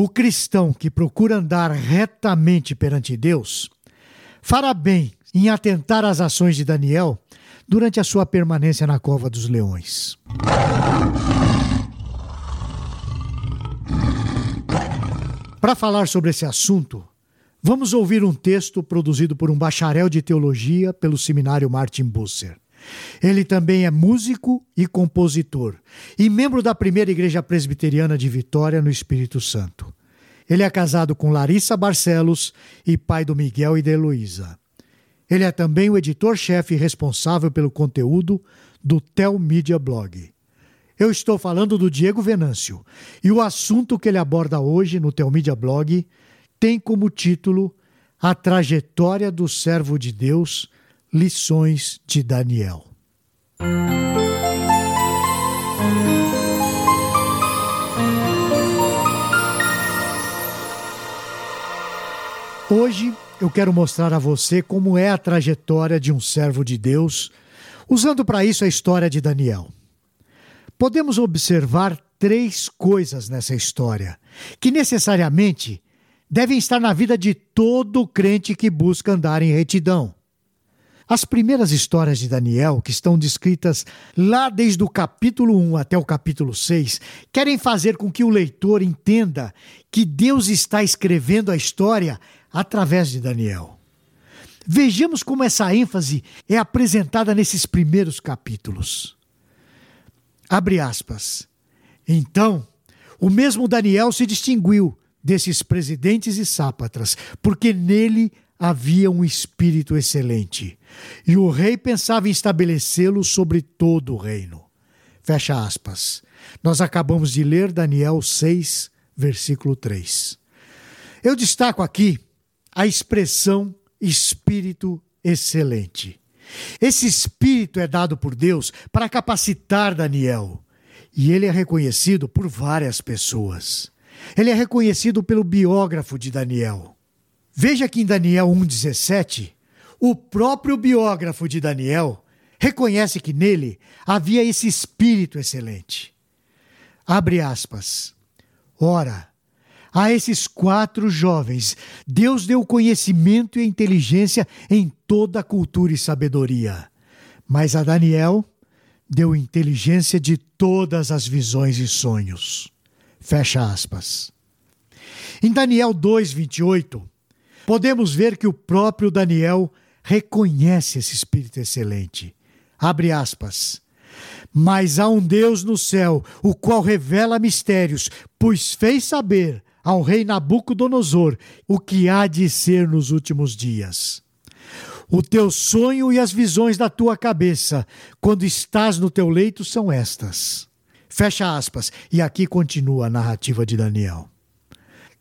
O cristão que procura andar retamente perante Deus fará bem em atentar às ações de Daniel durante a sua permanência na cova dos leões. Para falar sobre esse assunto, vamos ouvir um texto produzido por um bacharel de teologia pelo seminário Martin Busser. Ele também é músico e compositor e membro da primeira igreja presbiteriana de Vitória no Espírito Santo. Ele é casado com Larissa Barcelos e pai do Miguel e da Heloísa. Ele é também o editor-chefe responsável pelo conteúdo do Tel Media Blog. Eu estou falando do Diego Venâncio e o assunto que ele aborda hoje no Tel Media Blog tem como título A Trajetória do Servo de Deus Lições de Daniel. Hoje eu quero mostrar a você como é a trajetória de um servo de Deus, usando para isso a história de Daniel. Podemos observar três coisas nessa história que necessariamente devem estar na vida de todo crente que busca andar em retidão. As primeiras histórias de Daniel, que estão descritas lá desde o capítulo 1 até o capítulo 6, querem fazer com que o leitor entenda que Deus está escrevendo a história através de Daniel. Vejamos como essa ênfase é apresentada nesses primeiros capítulos. Abre aspas. Então, o mesmo Daniel se distinguiu desses presidentes e sápatras, porque nele havia um espírito excelente, e o rei pensava em estabelecê-lo sobre todo o reino. Fecha aspas. Nós acabamos de ler Daniel 6, versículo 3. Eu destaco aqui a expressão espírito excelente. Esse espírito é dado por Deus para capacitar Daniel, e ele é reconhecido por várias pessoas. Ele é reconhecido pelo biógrafo de Daniel. Veja que em Daniel 1,17, o próprio biógrafo de Daniel reconhece que nele havia esse espírito excelente. Abre aspas. Ora, a esses quatro jovens, Deus deu conhecimento e inteligência em toda a cultura e sabedoria. Mas a Daniel deu inteligência de todas as visões e sonhos. Fecha aspas. Em Daniel 2:28, podemos ver que o próprio Daniel reconhece esse espírito excelente. Abre aspas. Mas há um Deus no céu, o qual revela mistérios, pois fez saber ao rei Nabucodonosor o que há de ser nos últimos dias. O teu sonho e as visões da tua cabeça, quando estás no teu leito, são estas. Fecha aspas. E aqui continua a narrativa de Daniel.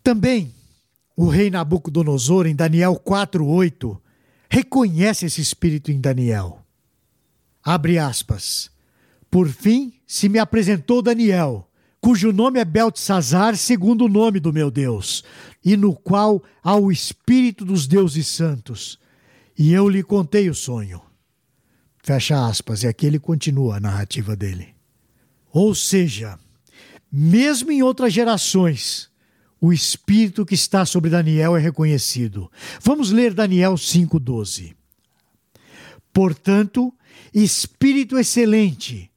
Também o rei Nabucodonosor, em Daniel 4,8, reconhece esse espírito em Daniel. Abre aspas. Por fim, se me apresentou Daniel, cujo nome é Beltesazar, segundo o nome do meu Deus, e no qual há o espírito dos deuses santos. E eu lhe contei o sonho. Fecha aspas, e aqui ele continua a narrativa dele. Ou seja, mesmo em outras gerações, o espírito que está sobre Daniel é reconhecido. Vamos ler Daniel 5,12. Portanto, espírito excelente,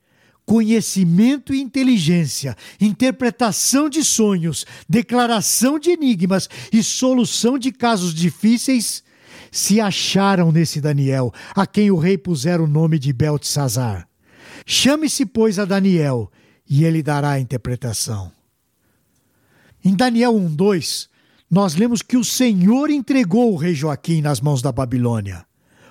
conhecimento e inteligência, interpretação de sonhos, declaração de enigmas e solução de casos difíceis se acharam nesse Daniel, a quem o rei pusera o nome de Beltesazar. Chame-se, pois, a Daniel, e ele dará a interpretação. Em Daniel 1:2, nós lemos que o Senhor entregou o rei Joaquim nas mãos da Babilônia.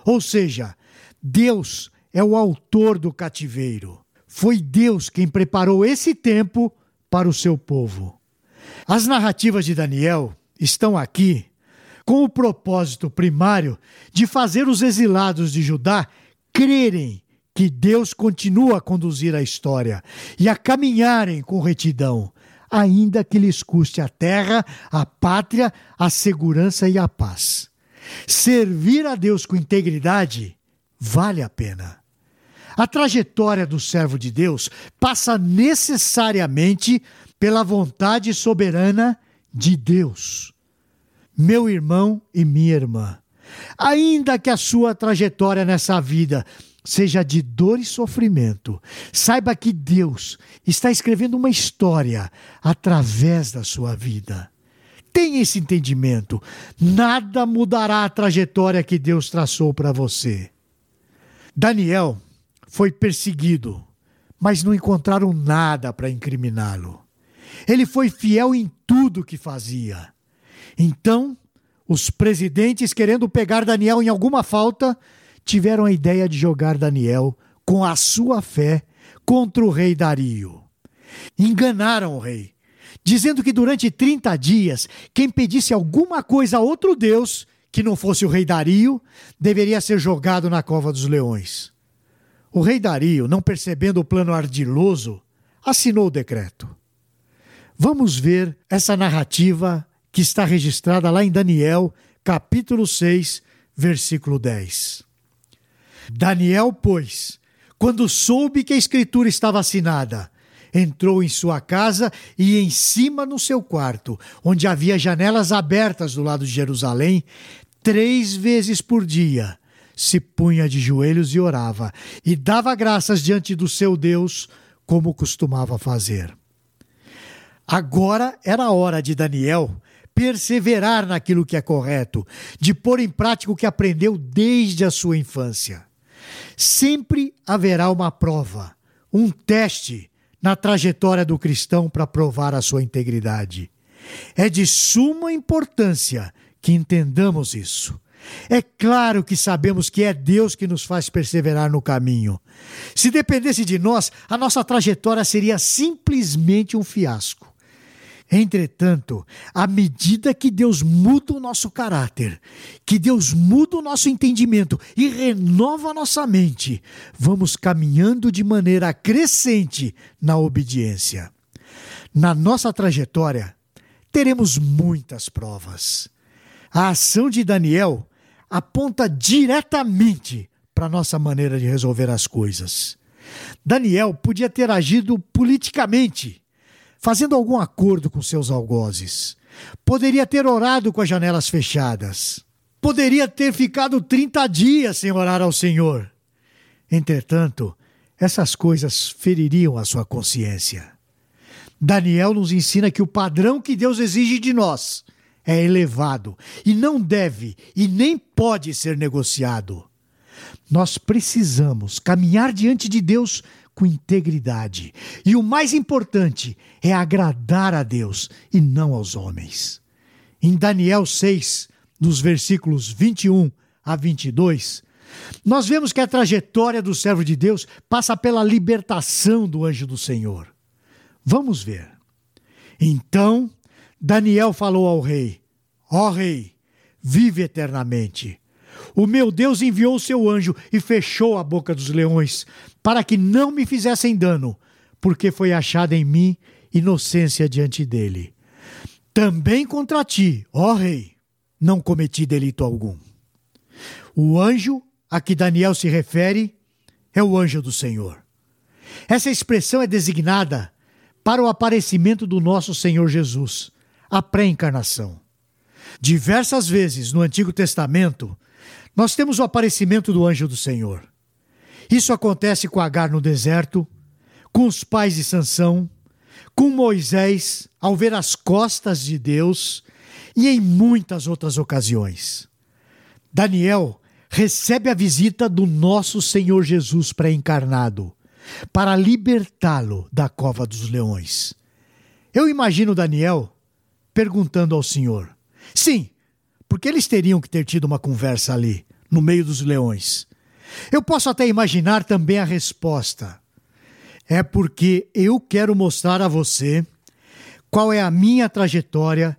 Ou seja, Deus é o autor do cativeiro. Foi Deus quem preparou esse tempo para o seu povo. As narrativas de Daniel estão aqui com o propósito primário de fazer os exilados de Judá crerem que Deus continua a conduzir a história e a caminharem com retidão, ainda que lhes custe a terra, a pátria, a segurança e a paz. Servir a Deus com integridade vale a pena. A trajetória do servo de Deus passa necessariamente pela vontade soberana de Deus. Meu irmão e minha irmã, ainda que a sua trajetória nessa vida seja de dor e sofrimento, saiba que Deus está escrevendo uma história através da sua vida. Tenha esse entendimento. Nada mudará a trajetória que Deus traçou para você. Daniel foi perseguido, mas não encontraram nada para incriminá-lo. Ele foi fiel em tudo que fazia. Então, os presidentes, querendo pegar Daniel em alguma falta, tiveram a ideia de jogar Daniel com a sua fé contra o rei Dario. Enganaram o rei, dizendo que durante 30 dias, quem pedisse alguma coisa a outro deus, que não fosse o rei Dario, deveria ser jogado na cova dos leões. O rei Dario, não percebendo o plano ardiloso, assinou o decreto. Vamos ver essa narrativa que está registrada lá em Daniel, capítulo 6, versículo 10. Daniel, pois, quando soube que a escritura estava assinada, entrou em sua casa e em cima no seu quarto, onde havia janelas abertas do lado de Jerusalém, três vezes por dia se punha de joelhos e orava, e dava graças diante do seu Deus, como costumava fazer. Agora era a hora de Daniel perseverar naquilo que é correto, de pôr em prática o que aprendeu desde a sua infância. Sempre haverá uma prova, um teste na trajetória do cristão para provar a sua integridade. É de suma importância que entendamos isso. É claro que sabemos que é Deus que nos faz perseverar no caminho. Se dependesse de nós, a nossa trajetória seria simplesmente um fiasco. Entretanto, à medida que Deus muda o nosso caráter, que Deus muda o nosso entendimento e renova a nossa mente, vamos caminhando de maneira crescente na obediência. Na nossa trajetória, teremos muitas provas. A ação de Daniel aponta diretamente para a nossa maneira de resolver as coisas. Daniel podia ter agido politicamente fazendo algum acordo com seus algozes. Poderia ter orado com as janelas fechadas. Poderia ter ficado 30 dias sem orar ao Senhor. Entretanto, essas coisas feririam a sua consciência. Daniel nos ensina que o padrão que Deus exige de nós é elevado e não deve e nem pode ser negociado. Nós precisamos caminhar diante de Deus com integridade. E o mais importante é agradar a Deus e não aos homens. Em Daniel 6, nos versículos 21 a 22, nós vemos que a trajetória do servo de Deus passa pela libertação do anjo do Senhor. Vamos ver. Então Daniel falou ao rei: Ó oh, rei, vive eternamente. O meu Deus enviou o seu anjo e fechou a boca dos leões, para que não me fizessem dano, porque foi achada em mim inocência diante dele. Também contra ti, ó rei, não cometi delito algum. O anjo a que Daniel se refere é o anjo do Senhor. Essa expressão é designada para o aparecimento do nosso Senhor Jesus, a pré-encarnação. Diversas vezes no Antigo Testamento, nós temos o aparecimento do anjo do Senhor. Isso acontece com Agar no deserto, com os pais de Sansão, com Moisés ao ver as costas de Deus e em muitas outras ocasiões. Daniel recebe a visita do nosso Senhor Jesus pré-encarnado para libertá-lo da cova dos leões. Eu imagino Daniel perguntando ao Senhor: Sim, porque eles teriam que ter tido uma conversa ali, no meio dos leões. Eu posso até imaginar também a resposta. É porque eu quero mostrar a você qual é a minha trajetória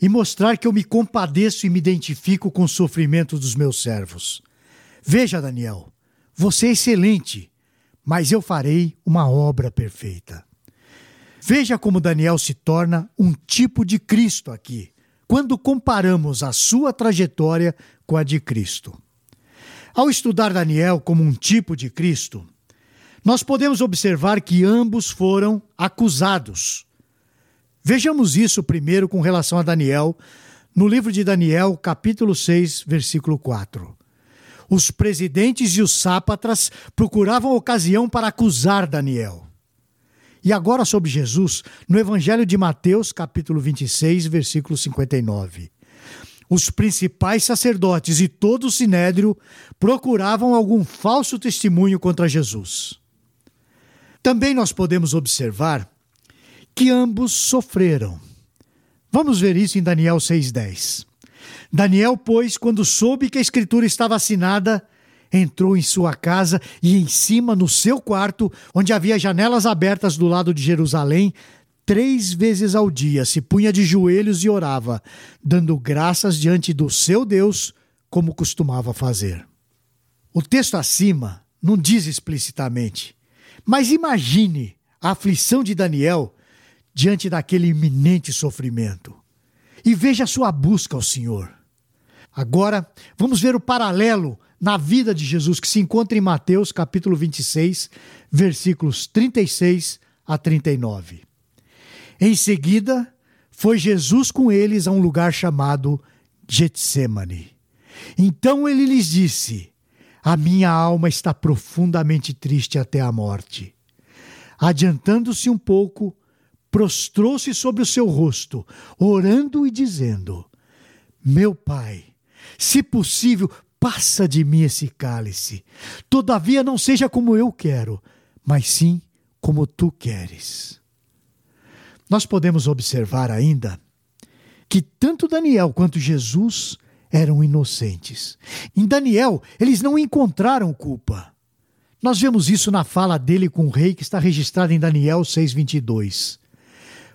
e mostrar que eu me compadeço e me identifico com o sofrimento dos meus servos. Veja, Daniel, você é excelente, mas eu farei uma obra perfeita. Veja como Daniel se torna um tipo de Cristo aqui, quando comparamos a sua trajetória com a de Cristo. Ao estudar Daniel como um tipo de Cristo, nós podemos observar que ambos foram acusados. Vejamos isso primeiro com relação a Daniel, no livro de Daniel, capítulo 6, versículo 4. Os presidentes e os sápatras procuravam ocasião para acusar Daniel. E agora sobre Jesus, no Evangelho de Mateus, capítulo 26, versículo 59. Os principais sacerdotes e todo o sinédrio procuravam algum falso testemunho contra Jesus. Também nós podemos observar que ambos sofreram. Vamos ver isso em Daniel 6,10. Daniel, pois, quando soube que a escritura estava assinada, entrou em sua casa e em cima, no seu quarto, onde havia janelas abertas do lado de Jerusalém, três vezes ao dia se punha de joelhos e orava, dando graças diante do seu Deus, como costumava fazer. O texto acima não diz explicitamente, mas imagine a aflição de Daniel diante daquele iminente sofrimento. E veja sua busca ao Senhor. Agora, vamos ver o paralelo na vida de Jesus que se encontra em Mateus, capítulo 26, versículos 36 a 39. Em seguida, foi Jesus com eles a um lugar chamado Getsemane. Então ele lhes disse: A minha alma está profundamente triste até a morte. Adiantando-se um pouco, prostrou-se sobre o seu rosto, orando e dizendo: Meu pai, se possível, passa de mim esse cálice. Todavia não seja como eu quero, mas sim como tu queres. Nós podemos observar ainda que tanto Daniel quanto Jesus eram inocentes. Em Daniel, eles não encontraram culpa. Nós vemos isso na fala dele com o rei que está registrada em Daniel 6:22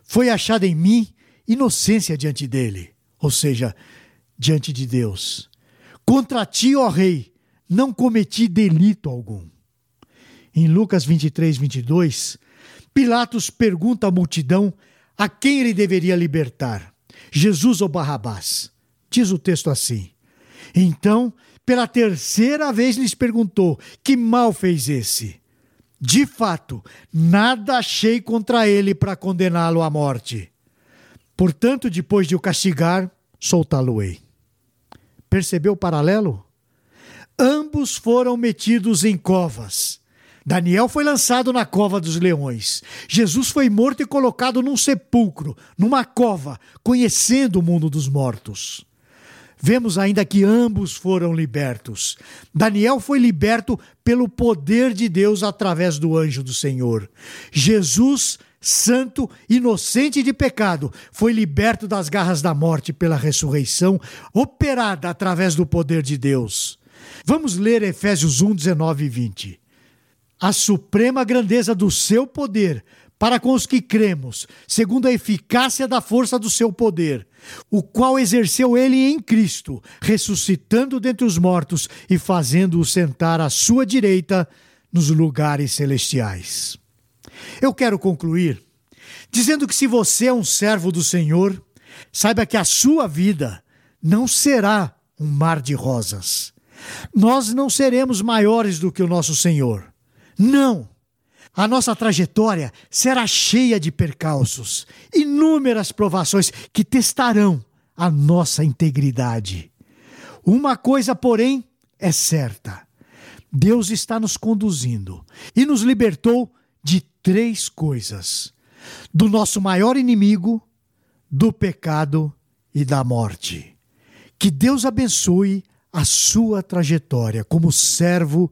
foi achada em mim inocência diante dele, ou seja, diante de Deus. Contra ti, ó rei, não cometi delito algum. Em Lucas 23, 22, Pilatos pergunta à multidão a quem ele deveria libertar, Jesus ou Barrabás. Diz o texto assim. Então, pela terceira vez lhes perguntou: Que mal fez esse? De fato, nada achei contra ele para condená-lo à morte. Portanto, depois de o castigar, soltá-lo-ei. Percebeu o paralelo? Ambos foram metidos em covas. Daniel foi lançado na cova dos leões. Jesus foi morto e colocado num sepulcro, numa cova, conhecendo o mundo dos mortos. Vemos ainda que ambos foram libertos. Daniel foi liberto pelo poder de Deus através do anjo do Senhor. Jesus, santo, inocente de pecado, foi liberto das garras da morte pela ressurreição, operada através do poder de Deus. Vamos ler Efésios 1, 19 e 20. A suprema grandeza do seu poder para com os que cremos, segundo a eficácia da força do seu poder, o qual exerceu ele em Cristo, ressuscitando dentre os mortos e fazendo-o sentar à sua direita nos lugares celestiais. Eu quero concluir dizendo que se você é um servo do Senhor, saiba que a sua vida não será um mar de rosas. Nós não seremos maiores do que o nosso Senhor. Não! A nossa trajetória será cheia de percalços, inúmeras provações que testarão a nossa integridade. Uma coisa, porém, é certa: Deus está nos conduzindo e nos libertou de três coisas: do nosso maior inimigo, do pecado e da morte. Que Deus abençoe a sua trajetória como servo